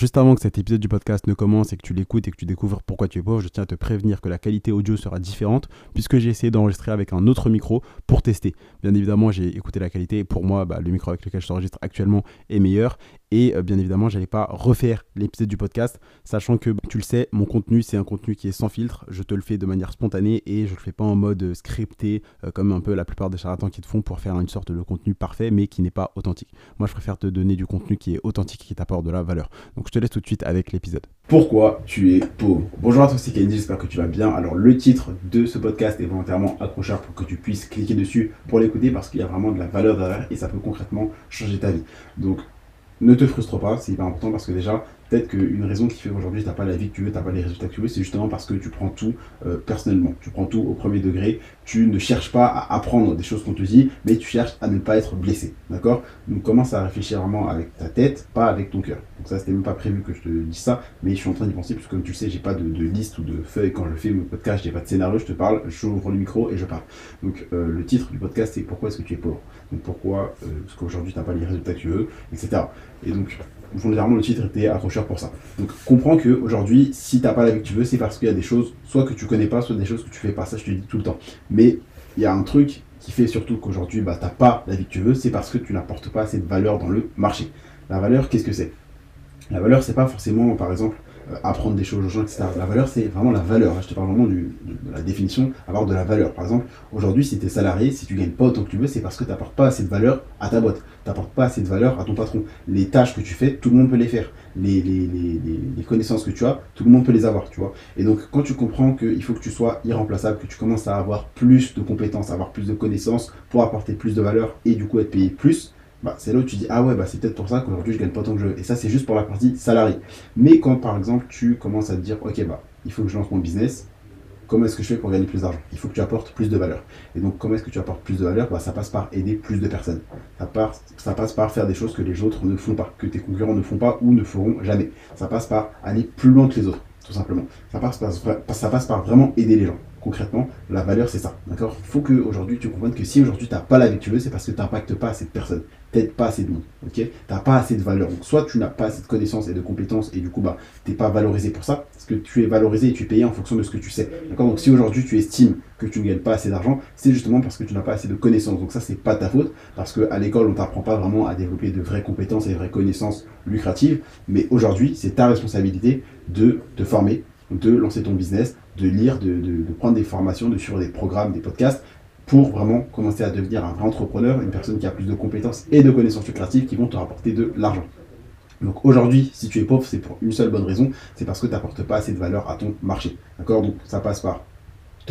Juste avant que cet épisode du podcast ne commence et que tu l'écoutes et que tu découvres pourquoi tu es pauvre, je tiens à te prévenir que la qualité audio sera différente puisque j'ai essayé d'enregistrer avec un autre micro pour tester. Bien évidemment, j'ai écouté la qualité et pour moi, bah, le micro avec lequel je t'enregistre actuellement est meilleur et euh, bien évidemment, j'allais pas refaire l'épisode du podcast, sachant que tu le sais, mon contenu c'est un contenu qui est sans filtre. Je te le fais de manière spontanée et je le fais pas en mode euh, scripté euh, comme un peu la plupart des charlatans qui te font pour faire une sorte de contenu parfait mais qui n'est pas authentique. Moi, je préfère te donner du contenu qui est authentique et qui t'apporte de la valeur. Donc, je te laisse tout de suite avec l'épisode. Pourquoi tu es pauvre? Bonjour à tous, c'est Kenji, j'espère que tu vas bien. Alors, le titre de ce podcast est volontairement accrocheur pour que tu puisses cliquer dessus pour l'écouter parce qu'il y a vraiment de la valeur derrière et ça peut concrètement changer ta vie. Donc, ne te frustre pas, c'est hyper important parce que déjà, peut-être qu'une raison qui fait qu'aujourd'hui tu n'as pas la vie que tu veux, tu n'as pas les résultats que tu veux, c'est justement parce que tu prends tout euh, personnellement, tu prends tout au premier degré, tu ne cherches pas à apprendre des choses qu'on te dit, mais tu cherches à ne pas être blessé, d'accord? Donc commence à réfléchir vraiment avec ta tête, pas avec ton cœur. Donc ça, c'était même pas prévu que je te dise ça, mais je suis en train d'y penser, puisque comme tu le sais, j'ai pas de, liste ou de feuille quand je fais mon podcast, j'ai pas de scénario, je te parle, je ouvre le micro et je parle. Donc euh, le titre du podcast, c'est Pourquoi est-ce que tu es pauvre? Donc pourquoi euh, est-ce qu'aujourd'hui tu n'as pas les résultats que tu veux, etc. Et donc, fondamentalement, le titre était accrocheur pour ça. Donc, comprends qu'aujourd'hui, si tu n'as pas la vie que tu veux, c'est parce qu'il y a des choses, soit que tu connais pas, soit des choses que tu fais pas. Ça, je te dis tout le temps. Mais il y a un truc qui fait surtout qu'aujourd'hui, bah, tu n'as pas la vie que tu veux, c'est parce que tu n'apportes pas assez de valeur dans le marché. La valeur, qu'est-ce que c'est? La valeur, c'est pas forcément, par exemple, apprendre des choses aux gens, etc. La valeur, c'est vraiment la valeur. Je te parle vraiment de, la définition, avoir de la valeur. Par exemple, aujourd'hui, si tu es salarié, si tu gagnes pas autant que tu veux, c'est parce que tu n'apportes pas assez de valeur à ta boîte. Tu n'apportes pas assez de valeur à ton patron. Les tâches que tu fais, tout le monde peut les faire. Les, les, connaissances que tu as, tout le monde peut les avoir, tu vois. Et donc, quand tu comprends qu'il faut que tu sois irremplaçable, que tu commences à avoir plus de compétences, avoir plus de connaissances pour apporter plus de valeur et du coup être payé plus, bah, c'est là où tu dis ah ouais bah c'est peut-être pour ça qu'aujourd'hui je gagne pas tant que je veux. Et ça c'est juste pour la partie salariée mais quand par exemple tu commences à te dire ok bah il faut que je lance mon business comment est-ce que je fais pour gagner plus d'argent? Il faut que tu apportes plus de valeur. Et donc comment est-ce que tu apportes plus de valeur? Bah, ça passe par aider plus de personnes. Ça, passe par faire des choses que les autres ne font pas que tes concurrents ne font pas ou ne feront jamais. Ça passe par aller plus loin que les autres tout simplement. Ça passe ça passe par vraiment aider les gens concrètement, la valeur, c'est ça. D'accord? Il faut qu'aujourd'hui, tu comprennes que si aujourd'hui, tu n'as pas la vie que tu veux, c'est parce que tu n'impactes pas assez de personnes peut-être pas assez de monde, Tu n'as pas assez de valeur. Donc, soit tu n'as pas assez de connaissances et de compétences et du coup, bah, tu n'es pas valorisé pour ça, parce que tu es valorisé et tu es payé en fonction de ce que tu sais. D'accord? Donc, si aujourd'hui tu estimes que tu ne gagnes pas assez d'argent, c'est justement parce que tu n'as pas assez de connaissances. Donc, ça, c'est pas ta faute, parce qu'à l'école, on t'apprend pas vraiment à développer de vraies compétences et de vraies connaissances lucratives. Mais aujourd'hui, c'est ta responsabilité de te former, de lancer ton business, de lire, de, prendre des formations, de suivre des programmes, des podcasts pour vraiment commencer à devenir un vrai entrepreneur, une personne qui a plus de compétences et de connaissances lucratives qui vont te rapporter de l'argent. Donc aujourd'hui, si tu es pauvre, c'est pour une seule bonne raison, c'est parce que tu n'apportes pas assez de valeur à ton marché. D'accord? Donc ça passe par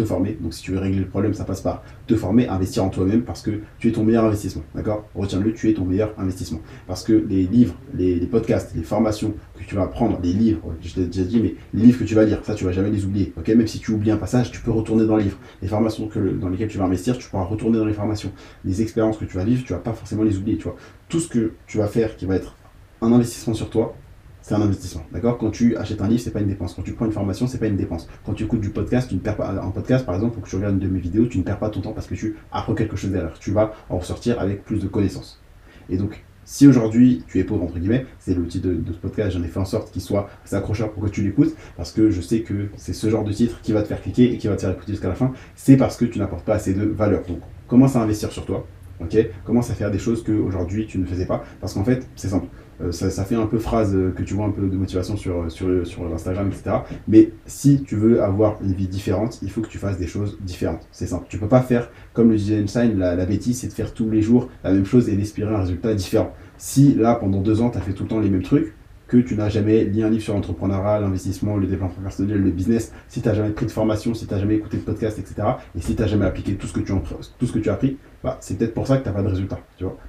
former. Donc si tu veux régler le problème, ça passe par te former, investir en toi-même parce que tu es ton meilleur investissement. D'accord? Retiens-le, tu es ton meilleur investissement. Parce que les livres, les, podcasts, les formations que tu vas apprendre, les livres, je t'ai déjà dit, mais les livres que tu vas lire, ça tu vas jamais les oublier. Ok? Même si tu oublies un passage, tu peux retourner dans le livre. Les formations que, dans lesquelles tu vas investir, tu pourras retourner dans les formations. Les expériences que tu vas vivre, tu vas pas forcément les oublier. Tu vois Tout ce que tu vas faire qui va être un investissement sur toi, c'est un investissement. D'accord? Quand tu achètes un livre, c'est pas une dépense. Quand tu prends une formation, c'est pas une dépense. Quand tu écoutes du podcast, tu ne perds pas. Un podcast, par exemple, ou que tu regardes une de mes vidéos, tu ne perds pas ton temps parce que tu apprends quelque chose derrière. Tu vas en ressortir avec plus de connaissances. Et donc, si aujourd'hui tu es pauvre, entre guillemets, c'est titre de, ce podcast, j'en ai fait en sorte qu'il soit accrocheur pour que tu l'écoutes, parce que je sais que c'est ce genre de titre qui va te faire cliquer et qui va te faire écouter jusqu'à la fin, c'est parce que tu n'apportes pas assez de valeur. Donc, commence à investir sur toi, ok? Commence à faire des choses qu'aujourd'hui tu ne faisais pas, parce qu'en fait, c'est simple. Euh, ça, fait un peu phrase euh, que tu vois un peu de motivation sur, sur, sur Instagram, etc. Mais si tu veux avoir une vie différente, il faut que tu fasses des choses différentes. C'est simple. Tu peux pas faire, comme le disait Einstein, la, la bêtise, c'est de faire tous les jours la même chose et d'espérer un résultat différent. Si là, pendant deux ans, tu as fait tout le temps les mêmes trucs, que tu n'as jamais lu un livre sur l'entrepreneuriat, l'investissement, le développement personnel, le business, si tu n'as jamais pris de formation, si tu n'as jamais écouté de podcast, etc., et si tu n'as jamais appliqué tout ce que tu, as, tout ce que tu as appris, bah, c'est peut-être pour ça que tu n'as pas de résultat,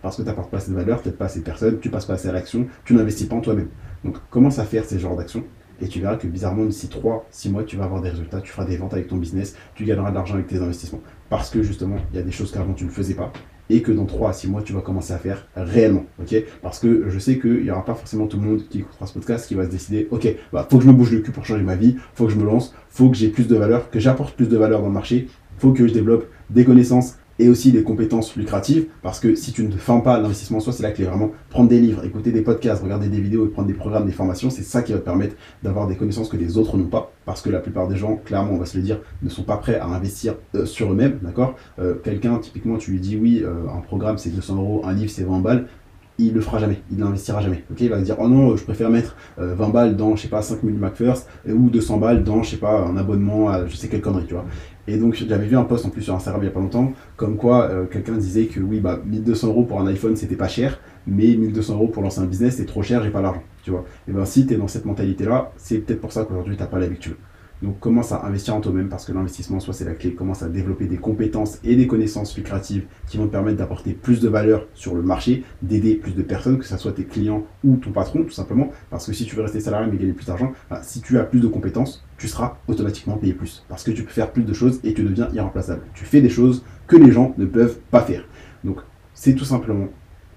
parce que tu n'apportes pas assez de valeur, peut-être pas assez de personnes, tu passes pas assez à l'action, tu n'investis pas en toi-même. Donc, commence à faire ces genres d'actions, et tu verras que bizarrement, d'ici 3, 6 mois, tu vas avoir des résultats, tu feras des ventes avec ton business, tu gagneras de l'argent avec tes investissements. Parce que justement, il y a des choses qu'avant tu ne faisais pas, et que dans 3 à 6 mois, tu vas commencer à faire réellement. Parce que je sais qu'il n'y aura pas forcément tout le monde qui écoutera ce podcast qui va se décider, ok, bah, faut que je me bouge le cul pour changer ma vie, faut que je me lance, faut que j'ai plus de valeur, que j'apporte plus de valeur dans le marché, faut que je développe des connaissances et aussi des compétences lucratives, parce que si tu ne fais pas l'investissement soi, c'est la clé, vraiment prendre des livres, écouter des podcasts, regarder des vidéos et prendre des programmes, des formations, c'est ça qui va te permettre d'avoir des connaissances que les autres n'ont pas, parce que la plupart des gens, clairement, on va se le dire, ne sont pas prêts à investir euh, sur eux-mêmes, d'accord? Euh, Quelqu'un, typiquement, tu lui dis oui, euh, un programme c'est 200 euros, un livre c'est 20 balles, il le fera jamais, il n'investira jamais. Ok, il va dire oh non, je préfère mettre 20 balles dans je sais pas 5000 MacFirst ou 200 balles dans je sais pas un abonnement à je sais quelle connerie, tu vois? Et donc j'avais vu un post en plus sur Instagram il n'y a pas longtemps, comme quoi euh, quelqu'un disait que oui, bah 1200 euros pour un iPhone c'était pas cher, mais 1200 euros pour lancer un business c'est trop cher, j'ai pas l'argent, tu vois? Et ben si tu es dans cette mentalité là, c'est peut-être pour ça qu'aujourd'hui tu n'as pas veux. Donc commence à investir en toi-même parce que l'investissement, soit c'est la clé, commence à développer des compétences et des connaissances lucratives qui vont te permettre d'apporter plus de valeur sur le marché, d'aider plus de personnes, que ce soit tes clients ou ton patron, tout simplement. Parce que si tu veux rester salarié mais gagner plus d'argent, bah, si tu as plus de compétences, tu seras automatiquement payé plus. Parce que tu peux faire plus de choses et tu deviens irremplaçable. Tu fais des choses que les gens ne peuvent pas faire. Donc c'est tout simplement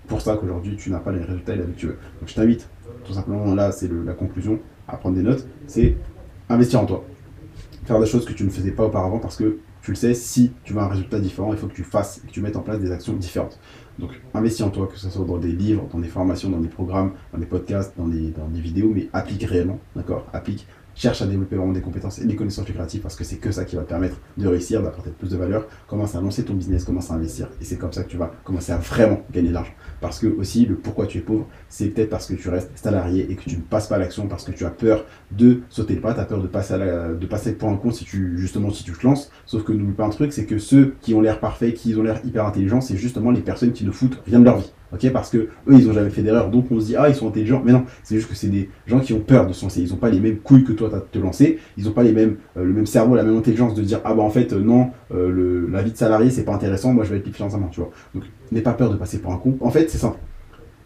pour ça qu'aujourd'hui tu n'as pas les résultats vie que tu veux. Donc je t'invite, tout simplement là c'est la conclusion, à prendre des notes, c'est investir en toi faire des choses que tu ne faisais pas auparavant parce que tu le sais, si tu veux un résultat différent, il faut que tu fasses et que tu mettes en place des actions différentes. Donc, investis en toi, que ce soit dans des livres, dans des formations, dans des programmes, dans des podcasts, dans des, dans des vidéos, mais applique réellement, d'accord? Applique cherche à développer vraiment des compétences et des connaissances lucratives parce que c'est que ça qui va te permettre de réussir, d'apporter plus de valeur. Commence à lancer ton business, commence à investir et c'est comme ça que tu vas commencer à vraiment gagner de l'argent. Parce que aussi, le pourquoi tu es pauvre, c'est peut-être parce que tu restes salarié et que tu ne passes pas à l'action parce que tu as peur de sauter le pas, tu as peur de passer, de passer pour un compte si tu, justement, si tu te lances. Sauf que n'oublie pas un truc, c'est que ceux qui ont l'air parfaits, qui ont l'air hyper intelligents, c'est justement les personnes qui ne foutent rien de leur vie Parce que eux, ils ont jamais fait d'erreur, donc on se dit, ah, ils sont intelligents. Mais non, c'est juste que c'est des gens qui ont peur de se lancer. Ils n'ont pas les mêmes couilles que toi de te lancer. Ils n'ont pas les mêmes, euh, le même cerveau, la même intelligence de dire, ah bah en fait, euh, non, euh, le, la vie de salarié, c'est pas intéressant, moi je vais être financièrement, tu vois. Donc, n'aie pas peur de passer pour un con. En fait, c'est simple.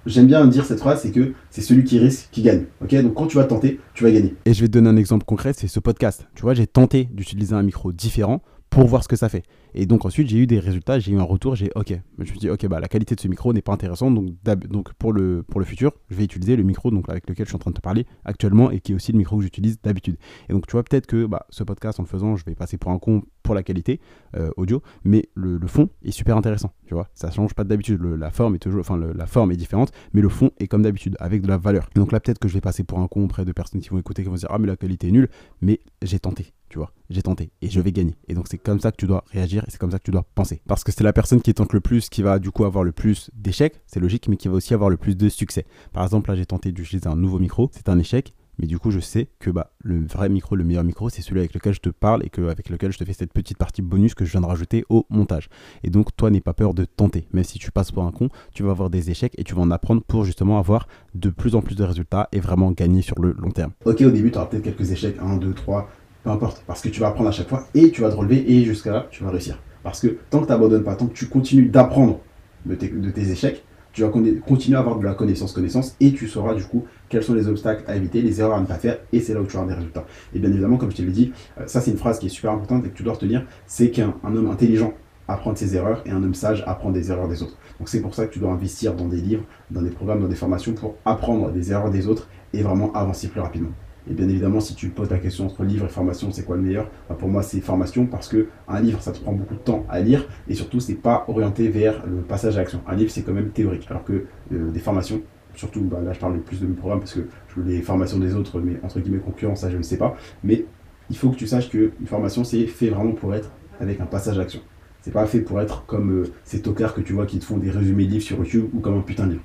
J'aime bien dire cette phrase, c'est que c'est celui qui risque qui gagne. Ok, donc quand tu vas tenter, tu vas gagner. Et je vais te donner un exemple concret, c'est ce podcast. Tu vois, j'ai tenté d'utiliser un micro différent pour voir ce que ça fait. Et donc ensuite, j'ai eu des résultats, j'ai eu un retour, j'ai OK. Je me suis dit OK, bah la qualité de ce micro n'est pas intéressante, donc, donc pour, le, pour le futur, je vais utiliser le micro donc, avec lequel je suis en train de te parler actuellement et qui est aussi le micro que j'utilise d'habitude. Et donc tu vois, peut-être que bah, ce podcast en le faisant, je vais passer pour un con pour la qualité euh, audio, mais le, fond est super intéressant, tu vois. Ça change pas d'habitude, la forme est toujours, enfin la forme est différente, mais le fond est comme d'habitude, avec de la valeur. Donc là, peut-être que je vais passer pour un con auprès de personnes qui vont écouter, qui vont dire ah mais la qualité est nulle, mais j'ai tenté, tu vois, j'ai tenté et je vais gagner. Et donc c'est comme ça que tu dois réagir et c'est comme ça que tu dois penser. Parce que c'est la personne qui tente le plus qui va du coup avoir le plus d'échecs, c'est logique, mais qui va aussi avoir le plus de succès. Par exemple, là j'ai tenté d'utiliser un nouveau micro, c'est un échec, mais du coup je sais que bah, le vrai micro, le meilleur micro, c'est celui avec lequel je te parle et que, avec lequel je te fais cette petite partie bonus que je viens de rajouter au montage. Et donc toi n'aie pas peur de tenter, même si tu passes pour un con, tu vas avoir des échecs et tu vas en apprendre pour justement avoir de plus en plus de résultats et vraiment gagner sur le long terme. Ok, au début tu auras peut-être quelques échecs, 1, 2, 3, peu importe, parce que tu vas apprendre à chaque fois et tu vas te relever et jusqu'à là tu vas réussir. Parce que tant que tu n'abandonnes pas, tant que tu continues d'apprendre de tes échecs, tu vas continuer à avoir de la connaissance, connaissance, et tu sauras du coup quels sont les obstacles à éviter, les erreurs à ne pas faire, et c'est là où tu auras des résultats. Et bien évidemment, comme je te l'ai dit, euh, ça c'est une phrase qui est super importante et que tu dois retenir, c'est qu'un homme intelligent apprend de ses erreurs et un homme sage apprend des erreurs des autres. Donc c'est pour ça que tu dois investir dans des livres, dans des programmes, dans des formations pour apprendre des erreurs des autres et vraiment avancer plus rapidement. Et bien évidemment, si tu poses la question entre livre et formation, c'est quoi le meilleur? Pour moi, c'est formation parce que un livre, ça te prend beaucoup de temps à lire et surtout, c'est pas orienté vers le passage à l'action. Un livre, c'est quand même théorique, alors que euh, des formations, surtout, bah, là, je parle plus de mes programmes parce que je veux les formations des autres, mais entre guillemets concurrents, ça, je ne sais pas. Mais il faut que tu saches qu'une formation, c'est fait vraiment pour être avec un passage à l'action. C'est pas fait pour être comme euh, ces tocards que tu vois qui te font des résumés de livres sur YouTube ou comme un putain de livre.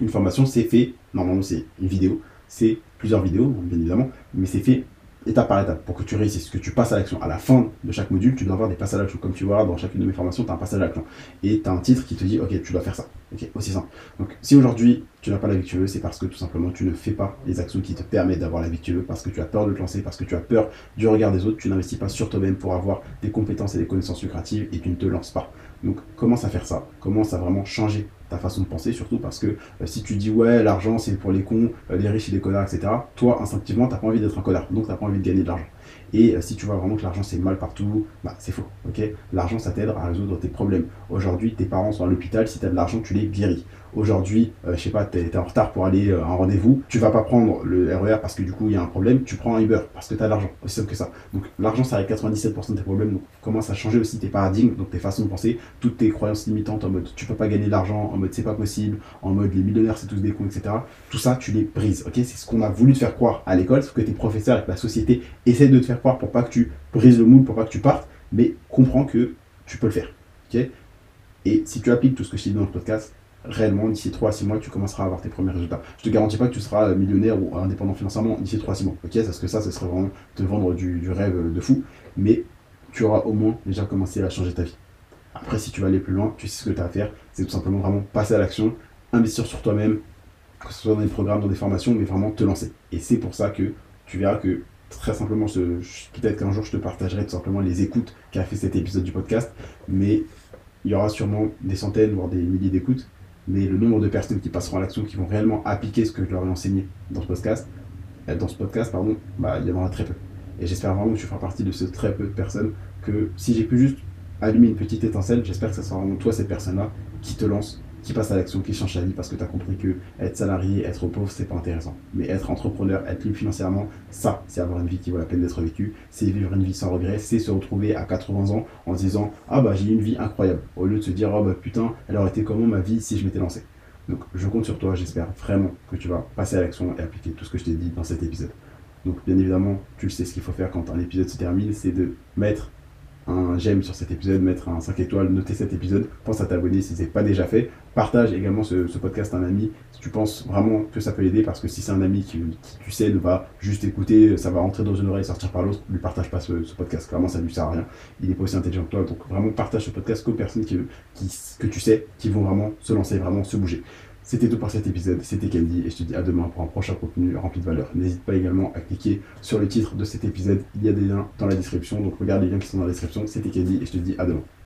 Une formation, c'est fait, normalement, c'est une vidéo, c'est plusieurs vidéos, bien évidemment, mais c'est fait étape par étape pour que tu réussisses, que tu passes à l'action. À la fin de chaque module, tu dois avoir des passages à l'action. Comme tu vois, dans chacune de mes formations, tu as un passage à l'action. Et tu as un titre qui te dit, ok, tu dois faire ça. Ok, aussi simple. Donc, si aujourd'hui, tu n'as pas la vie que tu veux, c'est parce que tout simplement, tu ne fais pas les actions qui te permettent d'avoir la vie que tu veux, parce que tu as peur de te lancer, parce que tu as peur du regard des autres, tu n'investis pas sur toi-même pour avoir des compétences et des connaissances lucratives et tu ne te lances pas. Donc, commence à faire ça. Commence à vraiment changer ta façon de penser, surtout parce que euh, si tu dis ouais, l'argent c'est pour les cons, euh, les riches et les connards, etc., toi instinctivement t'as pas envie d'être un connard, donc t'as pas envie de gagner de l'argent. Et euh, si tu vois vraiment que l'argent c'est mal partout, bah c'est faux, L'argent ça t'aide à résoudre tes problèmes. Aujourd'hui, tes parents sont à l'hôpital, si tu as de l'argent, tu les guéris. aujourd'hui, euh, je sais pas, tu es, en retard pour aller à un rendez-vous, tu vas pas prendre le RER parce que du coup il y a un problème, tu prends un Uber parce que tu as de l'argent, aussi simple que ça. Donc l'argent ça règle 97% de tes problèmes, donc commence à changer aussi tes paradigmes, donc tes façons de penser, toutes tes croyances limitantes en mode tu peux pas gagner de l'argent, en mode c'est pas possible, en mode les millionnaires c'est tous des cons, etc. Tout ça tu les brises, ok? C'est ce qu'on a voulu te faire croire à l'école, ce que tes professeurs et que la société essaient de te faire croire pour pas que tu brises le moule, pour pas que tu partes, mais comprends que tu peux le faire, ok? Et si tu appliques tout ce que je t'ai dit dans le podcast, réellement, d'ici 3 à 6 mois, tu commenceras à avoir tes premiers résultats. Je te garantis pas que tu seras millionnaire ou indépendant financièrement d'ici 3 à 6 mois. Ok, parce que ça, ce serait vraiment te vendre du, rêve de fou. Mais tu auras au moins déjà commencé à changer ta vie. Après, si tu vas aller plus loin, tu sais ce que tu as à faire. C'est tout simplement vraiment passer à l'action, investir sur toi-même, que ce soit dans des programmes, dans des formations, mais vraiment te lancer. Et c'est pour ça que tu verras que très simplement, peut-être qu'un jour je te partagerai tout simplement les écoutes qu'a fait cet épisode du podcast, mais il y aura sûrement des centaines, voire des milliers d'écoutes mais le nombre de personnes qui passeront à l'action, qui vont réellement appliquer ce que je leur ai enseigné dans ce podcast, euh, dans ce podcast, pardon, bah, il y en aura très peu. Et j'espère vraiment que tu feras partie de ce très peu de personnes, que si j'ai pu juste allumer une petite étincelle, j'espère que ce sera vraiment toi, cette personne-là, qui te lance qui passe à l'action, qui change sa vie parce que tu as compris que être salarié, être pauvre, c'est pas intéressant. Mais être entrepreneur, être libre financièrement, ça, c'est avoir une vie qui vaut la peine d'être vécue, c'est vivre une vie sans regret, c'est se retrouver à 80 ans en se disant Ah bah j'ai une vie incroyable, au lieu de se dire Oh bah putain, elle aurait été comment ma vie si je m'étais lancé? Donc je compte sur toi, j'espère vraiment que tu vas passer à l'action et appliquer tout ce que je t'ai dit dans cet épisode. Donc bien évidemment, tu le sais ce qu'il faut faire quand un épisode se termine, c'est de mettre un j'aime sur cet épisode, mettre un 5 étoiles, noter cet épisode, pense à t'abonner si ce n'est pas déjà fait. Partage également ce, podcast à un ami si tu penses vraiment que ça peut l'aider parce que si c'est un ami qui, tu sais ne va juste écouter, ça va rentrer dans une oreille et sortir par l'autre, lui partage pas ce, podcast, clairement ça lui sert à rien. Il est pas aussi intelligent que toi, donc vraiment partage ce podcast qu'aux personnes que tu sais qui vont vraiment se lancer, vraiment se bouger. C'était tout pour cet épisode, c'était Candy et je te dis à demain pour un prochain contenu rempli de valeur. N'hésite pas également à cliquer sur le titre de cet épisode, il y a des liens dans la description, donc regarde les liens qui sont dans la description. C'était Candy et je te dis à demain.